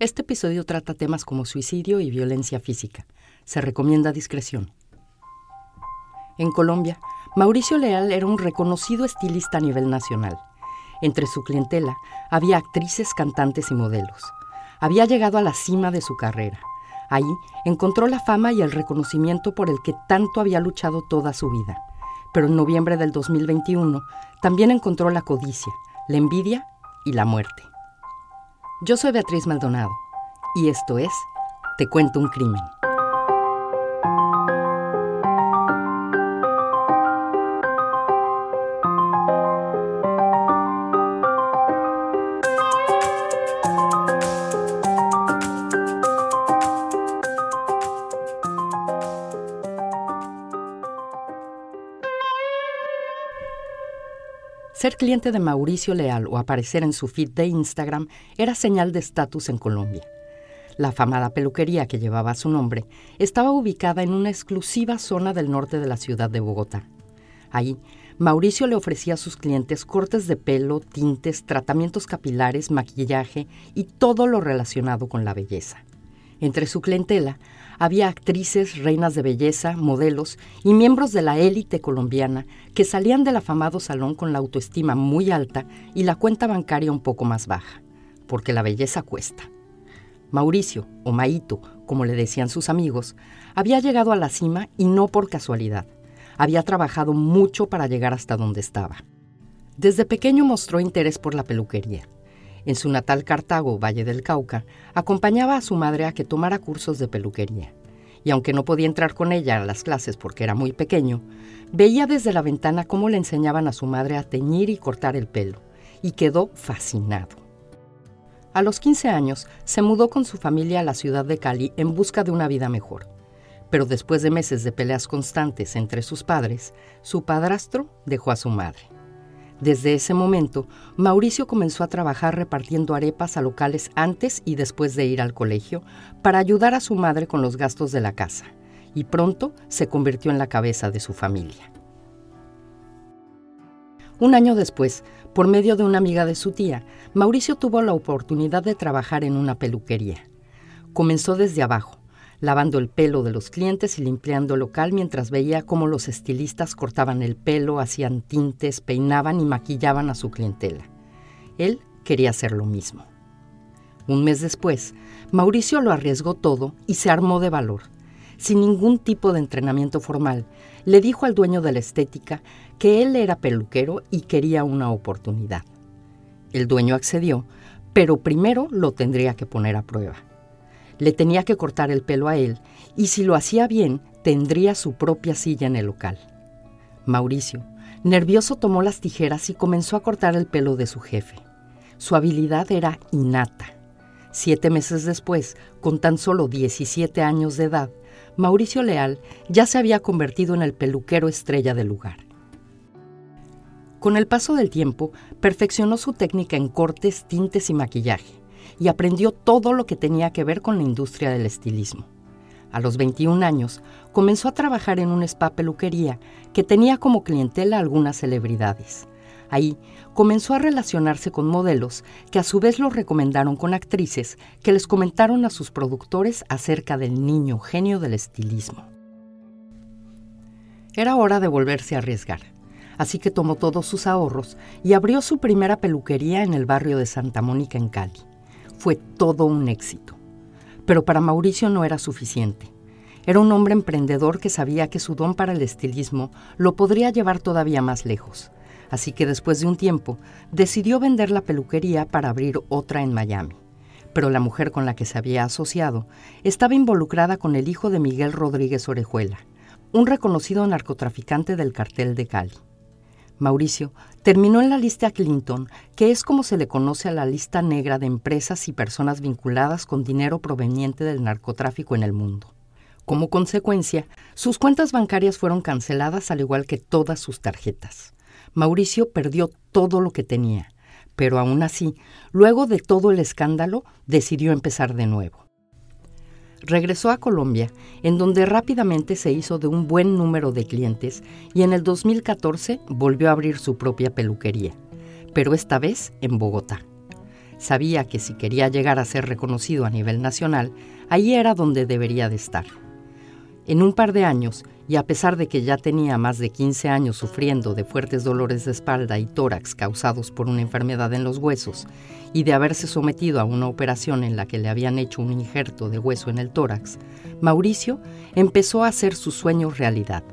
Este episodio trata temas como suicidio y violencia física. Se recomienda discreción. En Colombia, Mauricio Leal era un reconocido estilista a nivel nacional. Entre su clientela había actrices, cantantes y modelos. Había llegado a la cima de su carrera. Ahí encontró la fama y el reconocimiento por el que tanto había luchado toda su vida. Pero en noviembre del 2021 también encontró la codicia, la envidia y la muerte. Yo soy Beatriz Maldonado y esto es Te cuento un crimen. Ser cliente de Mauricio Leal o aparecer en su feed de Instagram era señal de estatus en Colombia. La afamada peluquería que llevaba su nombre estaba ubicada en una exclusiva zona del norte de la ciudad de Bogotá. Ahí, Mauricio le ofrecía a sus clientes cortes de pelo, tintes, tratamientos capilares, maquillaje y todo lo relacionado con la belleza. Entre su clientela había actrices, reinas de belleza, modelos y miembros de la élite colombiana que salían del afamado salón con la autoestima muy alta y la cuenta bancaria un poco más baja, porque la belleza cuesta. Mauricio, o Maito, como le decían sus amigos, había llegado a la cima y no por casualidad. Había trabajado mucho para llegar hasta donde estaba. Desde pequeño mostró interés por la peluquería en su natal Cartago, Valle del Cauca, acompañaba a su madre a que tomara cursos de peluquería. Y aunque no podía entrar con ella a las clases porque era muy pequeño, veía desde la ventana cómo le enseñaban a su madre a teñir y cortar el pelo, y quedó fascinado. A los 15 años se mudó con su familia a la ciudad de Cali en busca de una vida mejor. Pero después de meses de peleas constantes entre sus padres, su padrastro dejó a su madre. Desde ese momento, Mauricio comenzó a trabajar repartiendo arepas a locales antes y después de ir al colegio para ayudar a su madre con los gastos de la casa, y pronto se convirtió en la cabeza de su familia. Un año después, por medio de una amiga de su tía, Mauricio tuvo la oportunidad de trabajar en una peluquería. Comenzó desde abajo, lavando el pelo de los clientes y limpiando el local mientras veía cómo los estilistas cortaban el pelo, hacían tintes, peinaban y maquillaban a su clientela. Él quería hacer lo mismo. Un mes después, Mauricio lo arriesgó todo y se armó de valor. Sin ningún tipo de entrenamiento formal, le dijo al dueño de la estética que él era peluquero y quería una oportunidad. El dueño accedió, pero primero lo tendría que poner a prueba. Le tenía que cortar el pelo a él y si lo hacía bien, tendría su propia silla en el local. Mauricio, nervioso, tomó las tijeras y comenzó a cortar el pelo de su jefe. Su habilidad era innata. Siete meses después, con tan solo 17 años de edad, Mauricio Leal ya se había convertido en el peluquero estrella del lugar. Con el paso del tiempo, perfeccionó su técnica en cortes, tintes y maquillaje y aprendió todo lo que tenía que ver con la industria del estilismo. A los 21 años, comenzó a trabajar en un spa peluquería que tenía como clientela algunas celebridades. Ahí comenzó a relacionarse con modelos que a su vez lo recomendaron con actrices que les comentaron a sus productores acerca del niño genio del estilismo. Era hora de volverse a arriesgar, así que tomó todos sus ahorros y abrió su primera peluquería en el barrio de Santa Mónica en Cali fue todo un éxito. Pero para Mauricio no era suficiente. Era un hombre emprendedor que sabía que su don para el estilismo lo podría llevar todavía más lejos. Así que después de un tiempo decidió vender la peluquería para abrir otra en Miami. Pero la mujer con la que se había asociado estaba involucrada con el hijo de Miguel Rodríguez Orejuela, un reconocido narcotraficante del cartel de Cali. Mauricio terminó en la lista Clinton, que es como se le conoce a la lista negra de empresas y personas vinculadas con dinero proveniente del narcotráfico en el mundo. Como consecuencia, sus cuentas bancarias fueron canceladas al igual que todas sus tarjetas. Mauricio perdió todo lo que tenía, pero aún así, luego de todo el escándalo, decidió empezar de nuevo. Regresó a Colombia, en donde rápidamente se hizo de un buen número de clientes y en el 2014 volvió a abrir su propia peluquería, pero esta vez en Bogotá. Sabía que si quería llegar a ser reconocido a nivel nacional, ahí era donde debería de estar. En un par de años, y a pesar de que ya tenía más de 15 años sufriendo de fuertes dolores de espalda y tórax causados por una enfermedad en los huesos, y de haberse sometido a una operación en la que le habían hecho un injerto de hueso en el tórax, Mauricio empezó a hacer sus sueños realidad.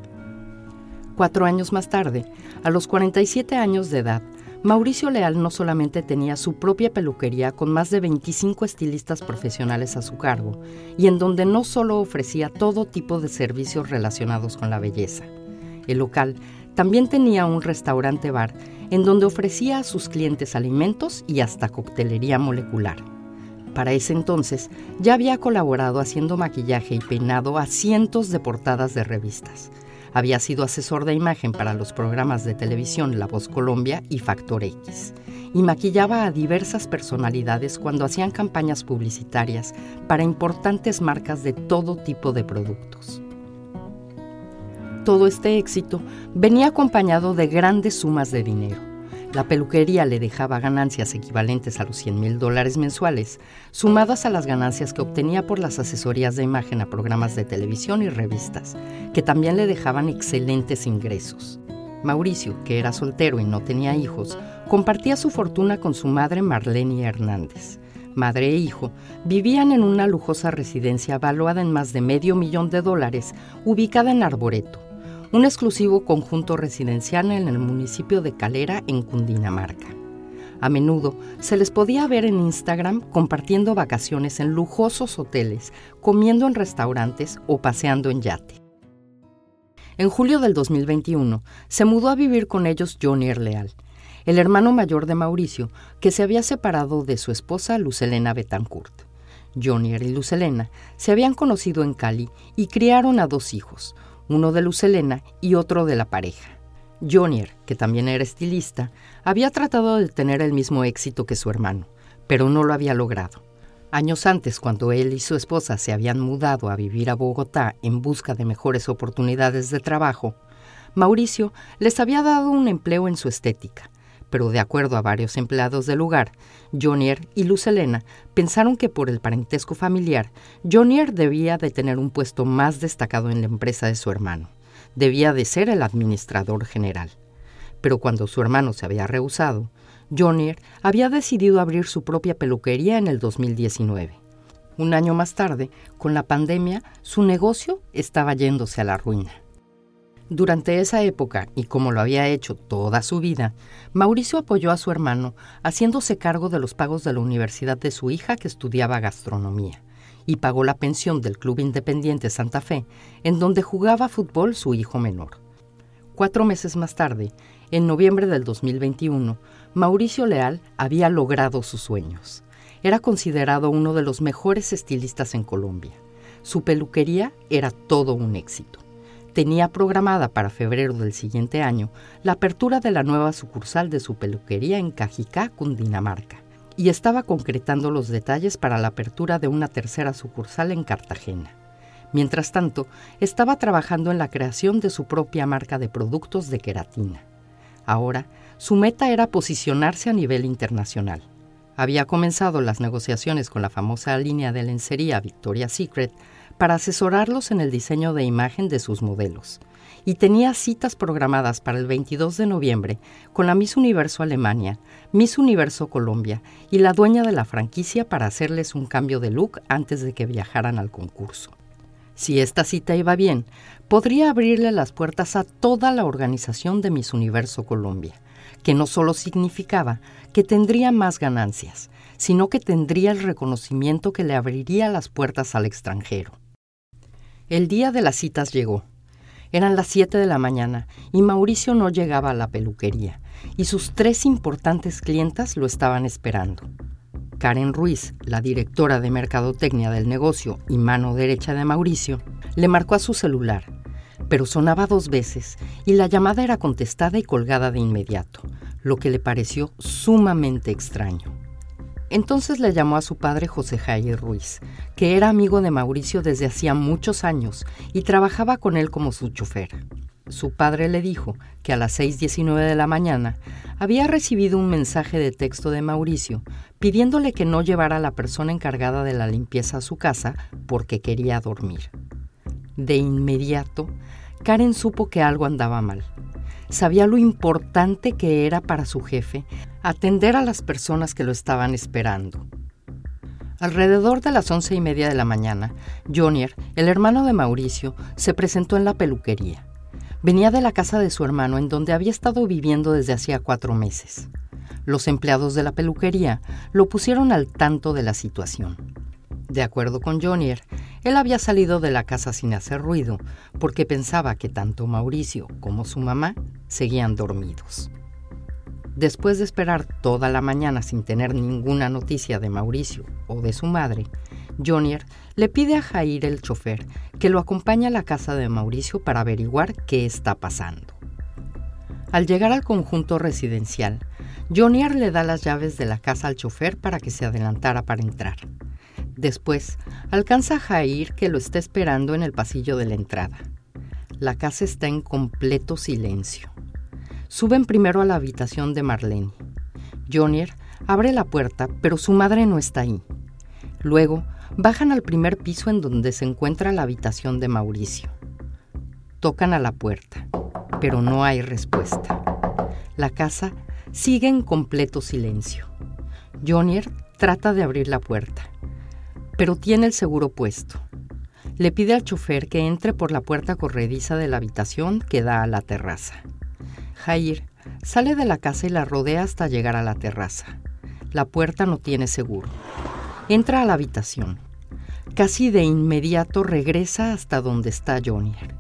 Cuatro años más tarde, a los 47 años de edad, Mauricio Leal no solamente tenía su propia peluquería con más de 25 estilistas profesionales a su cargo, y en donde no solo ofrecía todo tipo de servicios relacionados con la belleza. El local también tenía un restaurante bar en donde ofrecía a sus clientes alimentos y hasta coctelería molecular. Para ese entonces ya había colaborado haciendo maquillaje y peinado a cientos de portadas de revistas había sido asesor de imagen para los programas de televisión La Voz Colombia y Factor X, y maquillaba a diversas personalidades cuando hacían campañas publicitarias para importantes marcas de todo tipo de productos. Todo este éxito venía acompañado de grandes sumas de dinero la peluquería le dejaba ganancias equivalentes a los 100 mil dólares mensuales, sumadas a las ganancias que obtenía por las asesorías de imagen a programas de televisión y revistas, que también le dejaban excelentes ingresos. Mauricio, que era soltero y no tenía hijos, compartía su fortuna con su madre Marlene Hernández. Madre e hijo vivían en una lujosa residencia valuada en más de medio millón de dólares, ubicada en Arboreto, un exclusivo conjunto residencial en el municipio de Calera, en Cundinamarca. A menudo se les podía ver en Instagram compartiendo vacaciones en lujosos hoteles, comiendo en restaurantes o paseando en yate. En julio del 2021 se mudó a vivir con ellos Johnny Leal, el hermano mayor de Mauricio, que se había separado de su esposa Lucelena Betancourt. Jonier y Lucelena se habían conocido en Cali y criaron a dos hijos, uno de Lucelena y otro de la pareja. Jonier, que también era estilista, había tratado de tener el mismo éxito que su hermano, pero no lo había logrado. Años antes, cuando él y su esposa se habían mudado a vivir a Bogotá en busca de mejores oportunidades de trabajo, Mauricio les había dado un empleo en su estética, pero de acuerdo a varios empleados del lugar, Jonier y Lucelena pensaron que por el parentesco familiar, Jonier debía de tener un puesto más destacado en la empresa de su hermano. Debía de ser el administrador general. Pero cuando su hermano se había rehusado, Jonier había decidido abrir su propia peluquería en el 2019. Un año más tarde, con la pandemia, su negocio estaba yéndose a la ruina. Durante esa época, y como lo había hecho toda su vida, Mauricio apoyó a su hermano haciéndose cargo de los pagos de la universidad de su hija que estudiaba gastronomía, y pagó la pensión del Club Independiente Santa Fe, en donde jugaba fútbol su hijo menor. Cuatro meses más tarde, en noviembre del 2021, Mauricio Leal había logrado sus sueños. Era considerado uno de los mejores estilistas en Colombia. Su peluquería era todo un éxito tenía programada para febrero del siguiente año la apertura de la nueva sucursal de su peluquería en Cajicá, Cundinamarca, y estaba concretando los detalles para la apertura de una tercera sucursal en Cartagena. Mientras tanto, estaba trabajando en la creación de su propia marca de productos de queratina. Ahora, su meta era posicionarse a nivel internacional. Había comenzado las negociaciones con la famosa línea de lencería Victoria's Secret para asesorarlos en el diseño de imagen de sus modelos. Y tenía citas programadas para el 22 de noviembre con la Miss Universo Alemania, Miss Universo Colombia y la dueña de la franquicia para hacerles un cambio de look antes de que viajaran al concurso. Si esta cita iba bien, podría abrirle las puertas a toda la organización de Miss Universo Colombia, que no solo significaba que tendría más ganancias, sino que tendría el reconocimiento que le abriría las puertas al extranjero. El día de las citas llegó. Eran las 7 de la mañana y Mauricio no llegaba a la peluquería y sus tres importantes clientas lo estaban esperando. Karen Ruiz, la directora de mercadotecnia del negocio y mano derecha de Mauricio, le marcó a su celular, pero sonaba dos veces y la llamada era contestada y colgada de inmediato, lo que le pareció sumamente extraño. Entonces le llamó a su padre José Jair Ruiz, que era amigo de Mauricio desde hacía muchos años y trabajaba con él como su chofer. su padre le dijo que a las 6.19 de la mañana había recibido un mensaje de texto de Mauricio pidiéndole que no llevara a la persona encargada de la limpieza a su casa porque quería dormir. De inmediato, Karen supo que algo andaba mal. Sabía lo importante que era para su jefe atender a las personas que lo estaban esperando. Alrededor de las once y media de la mañana, Jonier, el hermano de Mauricio, se presentó en la peluquería. Venía de la casa de su hermano en donde había estado viviendo desde hacía cuatro meses. Los empleados de la peluquería lo pusieron al tanto de la situación. De acuerdo con Jonier, él había salido de la casa sin hacer ruido porque pensaba que tanto Mauricio como su mamá seguían dormidos. Después de esperar toda la mañana sin tener ninguna noticia de Mauricio o de su madre, Jonier le pide a Jair el chofer que lo acompañe a la casa de Mauricio para averiguar qué está pasando. Al llegar al conjunto residencial, Jonier le da las llaves de la casa al chofer para que se adelantara para entrar. Después, alcanza a Jair que lo está esperando en el pasillo de la entrada. La casa está en completo silencio. Suben primero a la habitación de Marlene. Jonier abre la puerta, pero su madre no está ahí. Luego, bajan al primer piso en donde se encuentra la habitación de Mauricio. Tocan a la puerta, pero no hay respuesta. La casa sigue en completo silencio. Jonier trata de abrir la puerta, pero tiene el seguro puesto. Le pide al chofer que entre por la puerta corrediza de la habitación que da a la terraza. Jair sale de la casa y la rodea hasta llegar a la terraza. La puerta no tiene seguro. Entra a la habitación. Casi de inmediato regresa hasta donde está Jonier.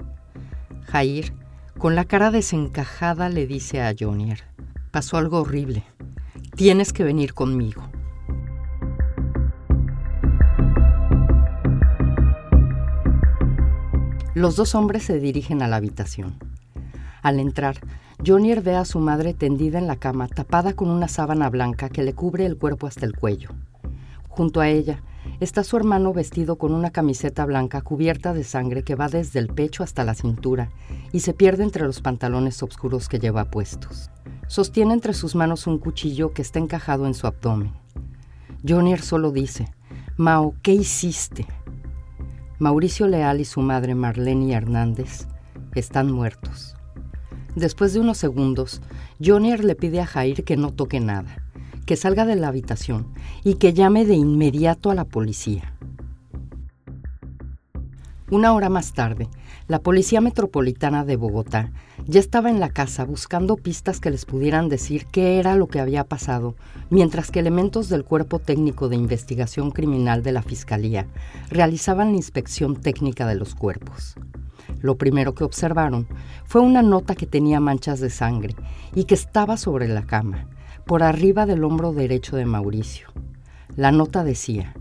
Jair, con la cara desencajada, le dice a Jonier, pasó algo horrible. Tienes que venir conmigo. Los dos hombres se dirigen a la habitación. Al entrar, Jonier ve a su madre tendida en la cama, tapada con una sábana blanca que le cubre el cuerpo hasta el cuello. Junto a ella está su hermano vestido con una camiseta blanca cubierta de sangre que va desde el pecho hasta la cintura y se pierde entre los pantalones oscuros que lleva puestos. Sostiene entre sus manos un cuchillo que está encajado en su abdomen. Jonier solo dice, Mao, ¿qué hiciste? Mauricio Leal y su madre Marlene Hernández están muertos. Después de unos segundos, Jonier le pide a Jair que no toque nada, que salga de la habitación y que llame de inmediato a la policía. Una hora más tarde, la Policía Metropolitana de Bogotá ya estaba en la casa buscando pistas que les pudieran decir qué era lo que había pasado, mientras que elementos del Cuerpo Técnico de Investigación Criminal de la Fiscalía realizaban la inspección técnica de los cuerpos. Lo primero que observaron fue una nota que tenía manchas de sangre y que estaba sobre la cama, por arriba del hombro derecho de Mauricio. La nota decía,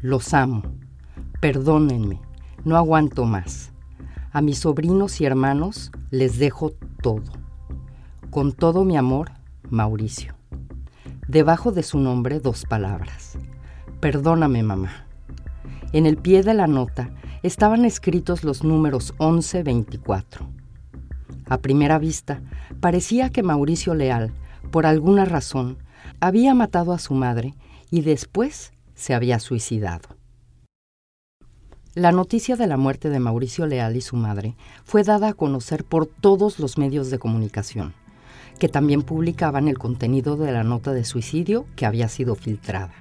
los amo, perdónenme, no aguanto más. A mis sobrinos y hermanos les dejo todo. Con todo mi amor, Mauricio. Debajo de su nombre dos palabras. Perdóname, mamá. En el pie de la nota estaban escritos los números 11-24. A primera vista, parecía que Mauricio Leal, por alguna razón, había matado a su madre y después se había suicidado. La noticia de la muerte de Mauricio Leal y su madre fue dada a conocer por todos los medios de comunicación, que también publicaban el contenido de la nota de suicidio que había sido filtrada.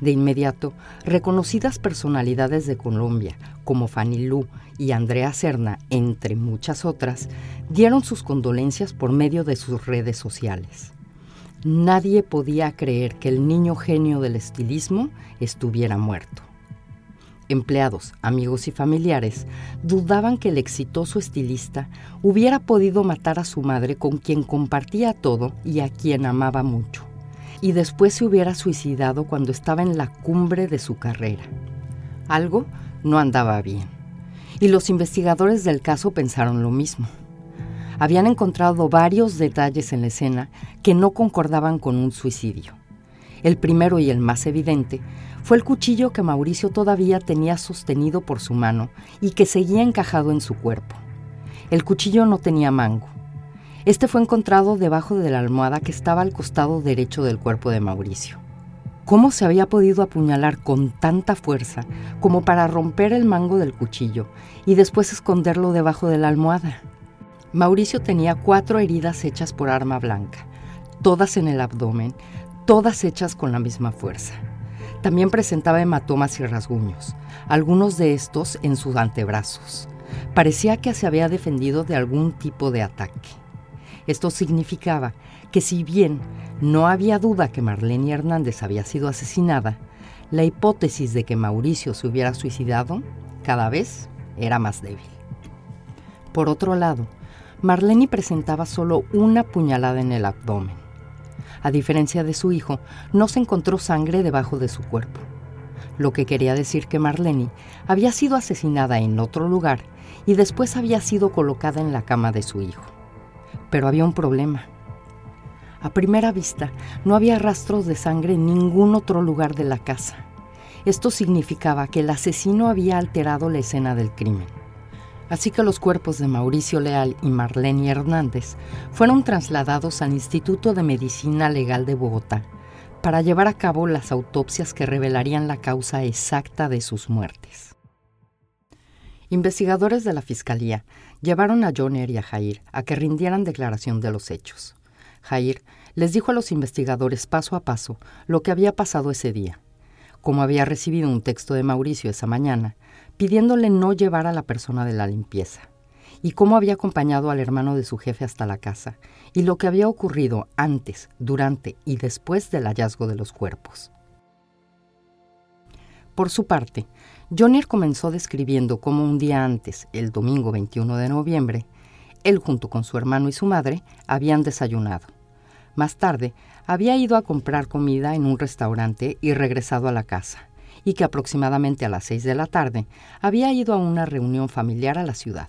De inmediato, reconocidas personalidades de Colombia, como Fanny Lu y Andrea Serna, entre muchas otras, dieron sus condolencias por medio de sus redes sociales. Nadie podía creer que el niño genio del estilismo estuviera muerto. Empleados, amigos y familiares dudaban que el exitoso estilista hubiera podido matar a su madre con quien compartía todo y a quien amaba mucho y después se hubiera suicidado cuando estaba en la cumbre de su carrera. Algo no andaba bien. Y los investigadores del caso pensaron lo mismo. Habían encontrado varios detalles en la escena que no concordaban con un suicidio. El primero y el más evidente fue el cuchillo que Mauricio todavía tenía sostenido por su mano y que seguía encajado en su cuerpo. El cuchillo no tenía mango. Este fue encontrado debajo de la almohada que estaba al costado derecho del cuerpo de Mauricio. ¿Cómo se había podido apuñalar con tanta fuerza como para romper el mango del cuchillo y después esconderlo debajo de la almohada? Mauricio tenía cuatro heridas hechas por arma blanca, todas en el abdomen, todas hechas con la misma fuerza. También presentaba hematomas y rasguños, algunos de estos en sus antebrazos. Parecía que se había defendido de algún tipo de ataque. Esto significaba que si bien no había duda que Marlene Hernández había sido asesinada, la hipótesis de que Mauricio se hubiera suicidado cada vez era más débil. Por otro lado, Marlene presentaba solo una puñalada en el abdomen. A diferencia de su hijo, no se encontró sangre debajo de su cuerpo, lo que quería decir que Marlene había sido asesinada en otro lugar y después había sido colocada en la cama de su hijo. Pero había un problema. A primera vista, no había rastros de sangre en ningún otro lugar de la casa. Esto significaba que el asesino había alterado la escena del crimen. Así que los cuerpos de Mauricio Leal y Marlene Hernández fueron trasladados al Instituto de Medicina Legal de Bogotá para llevar a cabo las autopsias que revelarían la causa exacta de sus muertes. Investigadores de la Fiscalía llevaron a Joner y a Jair a que rindieran declaración de los hechos. Jair les dijo a los investigadores paso a paso lo que había pasado ese día. Como había recibido un texto de Mauricio esa mañana, pidiéndole no llevar a la persona de la limpieza, y cómo había acompañado al hermano de su jefe hasta la casa, y lo que había ocurrido antes, durante y después del hallazgo de los cuerpos. Por su parte, Jonier comenzó describiendo cómo un día antes, el domingo 21 de noviembre, él junto con su hermano y su madre habían desayunado. Más tarde, había ido a comprar comida en un restaurante y regresado a la casa y que aproximadamente a las seis de la tarde había ido a una reunión familiar a la ciudad.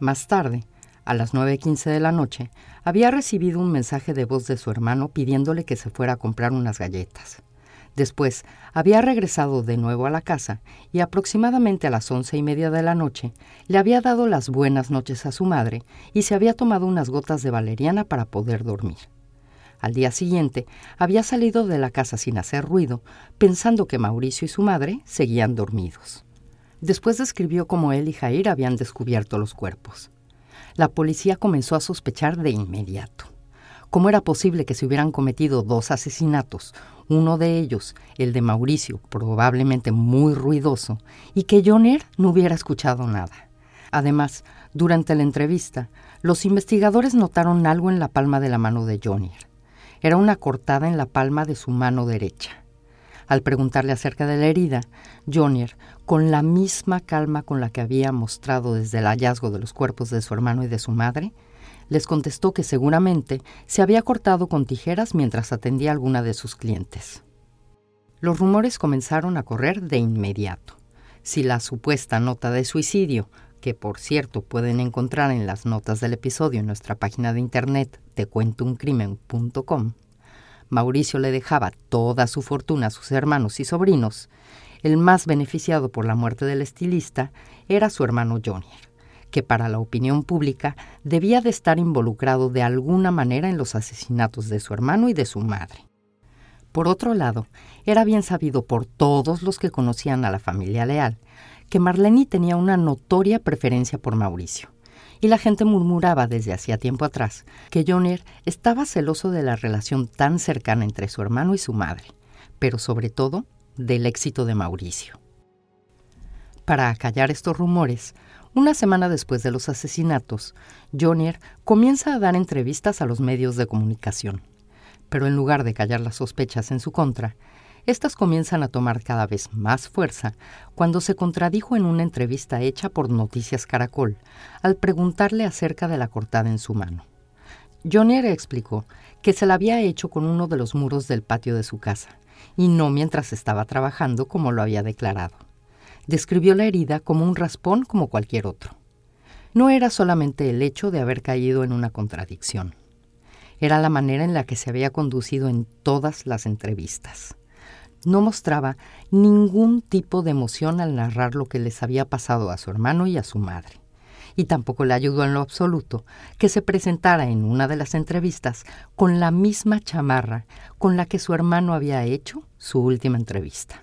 Más tarde, a las 9.15 de la noche, había recibido un mensaje de voz de su hermano pidiéndole que se fuera a comprar unas galletas. Después, había regresado de nuevo a la casa y aproximadamente a las once y media de la noche le había dado las buenas noches a su madre y se había tomado unas gotas de valeriana para poder dormir. Al día siguiente, había salido de la casa sin hacer ruido, pensando que Mauricio y su madre seguían dormidos. Después describió cómo él y Jair habían descubierto los cuerpos. La policía comenzó a sospechar de inmediato. ¿Cómo era posible que se hubieran cometido dos asesinatos, uno de ellos, el de Mauricio, probablemente muy ruidoso, y que Joner no hubiera escuchado nada? Además, durante la entrevista, los investigadores notaron algo en la palma de la mano de Joner. Era una cortada en la palma de su mano derecha. Al preguntarle acerca de la herida, Jonier, con la misma calma con la que había mostrado desde el hallazgo de los cuerpos de su hermano y de su madre, les contestó que seguramente se había cortado con tijeras mientras atendía a alguna de sus clientes. Los rumores comenzaron a correr de inmediato. Si la supuesta nota de suicidio que por cierto pueden encontrar en las notas del episodio en nuestra página de internet tecuentouncrimen.com, Mauricio le dejaba toda su fortuna a sus hermanos y sobrinos, el más beneficiado por la muerte del estilista era su hermano Jonier, que para la opinión pública debía de estar involucrado de alguna manera en los asesinatos de su hermano y de su madre. Por otro lado, era bien sabido por todos los que conocían a la familia Leal que Marlene tenía una notoria preferencia por Mauricio. Y la gente murmuraba desde hacía tiempo atrás que Joner estaba celoso de la relación tan cercana entre su hermano y su madre, pero sobre todo del éxito de Mauricio. Para acallar estos rumores, una semana después de los asesinatos, Jonier comienza a dar entrevistas a los medios de comunicación. Pero en lugar de callar las sospechas en su contra, estas comienzan a tomar cada vez más fuerza cuando se contradijo en una entrevista hecha por Noticias Caracol al preguntarle acerca de la cortada en su mano. Jonier explicó que se la había hecho con uno de los muros del patio de su casa, y no mientras estaba trabajando como lo había declarado. Describió la herida como un raspón como cualquier otro. No era solamente el hecho de haber caído en una contradicción. Era la manera en la que se había conducido en todas las entrevistas no mostraba ningún tipo de emoción al narrar lo que les había pasado a su hermano y a su madre, y tampoco le ayudó en lo absoluto que se presentara en una de las entrevistas con la misma chamarra con la que su hermano había hecho su última entrevista.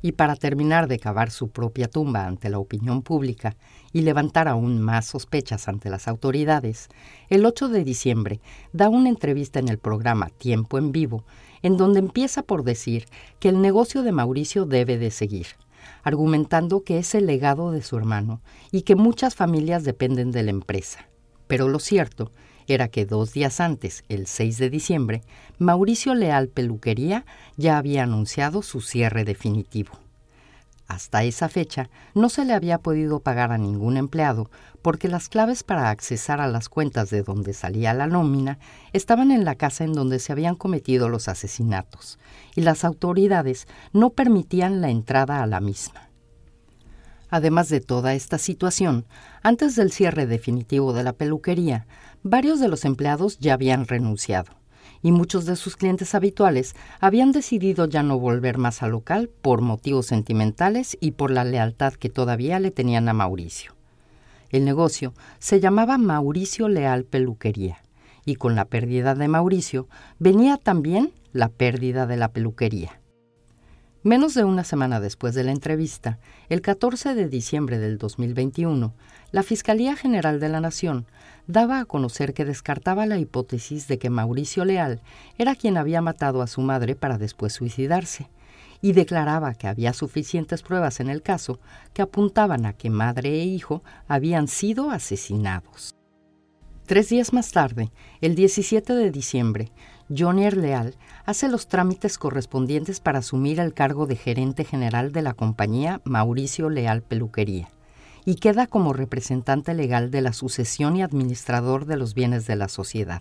Y para terminar de cavar su propia tumba ante la opinión pública y levantar aún más sospechas ante las autoridades, el 8 de diciembre da una entrevista en el programa Tiempo en Vivo, en donde empieza por decir que el negocio de Mauricio debe de seguir argumentando que es el legado de su hermano y que muchas familias dependen de la empresa. Pero lo cierto era que dos días antes, el 6 de diciembre, Mauricio Leal Peluquería ya había anunciado su cierre definitivo. Hasta esa fecha no se le había podido pagar a ningún empleado porque las claves para accesar a las cuentas de donde salía la nómina estaban en la casa en donde se habían cometido los asesinatos y las autoridades no permitían la entrada a la misma. Además de toda esta situación, antes del cierre definitivo de la peluquería, varios de los empleados ya habían renunciado y muchos de sus clientes habituales habían decidido ya no volver más al local por motivos sentimentales y por la lealtad que todavía le tenían a Mauricio. El negocio se llamaba Mauricio Leal Peluquería y con la pérdida de Mauricio venía también la pérdida de la peluquería. Menos de una semana después de la entrevista, el 14 de diciembre del 2021, la Fiscalía General de la Nación daba a conocer que descartaba la hipótesis de que Mauricio Leal era quien había matado a su madre para después suicidarse, y declaraba que había suficientes pruebas en el caso que apuntaban a que madre e hijo habían sido asesinados. Tres días más tarde, el 17 de diciembre, Johnny Leal hace los trámites correspondientes para asumir el cargo de gerente general de la compañía Mauricio Leal Peluquería y queda como representante legal de la sucesión y administrador de los bienes de la sociedad,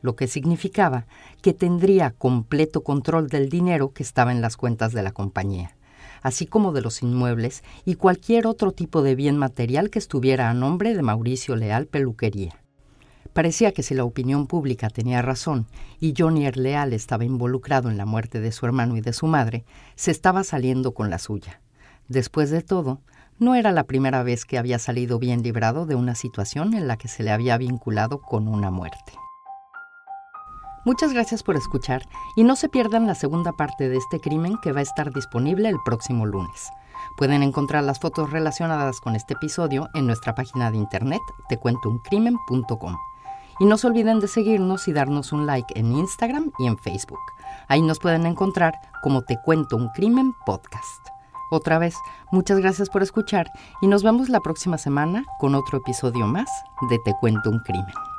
lo que significaba que tendría completo control del dinero que estaba en las cuentas de la compañía, así como de los inmuebles y cualquier otro tipo de bien material que estuviera a nombre de Mauricio Leal Peluquería. Parecía que si la opinión pública tenía razón y Johnny Leal estaba involucrado en la muerte de su hermano y de su madre, se estaba saliendo con la suya. Después de todo, no era la primera vez que había salido bien librado de una situación en la que se le había vinculado con una muerte. Muchas gracias por escuchar y no se pierdan la segunda parte de este crimen que va a estar disponible el próximo lunes. Pueden encontrar las fotos relacionadas con este episodio en nuestra página de internet tecuentouncrimen.com. Y no se olviden de seguirnos y darnos un like en Instagram y en Facebook. Ahí nos pueden encontrar como Te Cuento un Crimen Podcast. Otra vez, muchas gracias por escuchar y nos vemos la próxima semana con otro episodio más de Te Cuento un Crimen.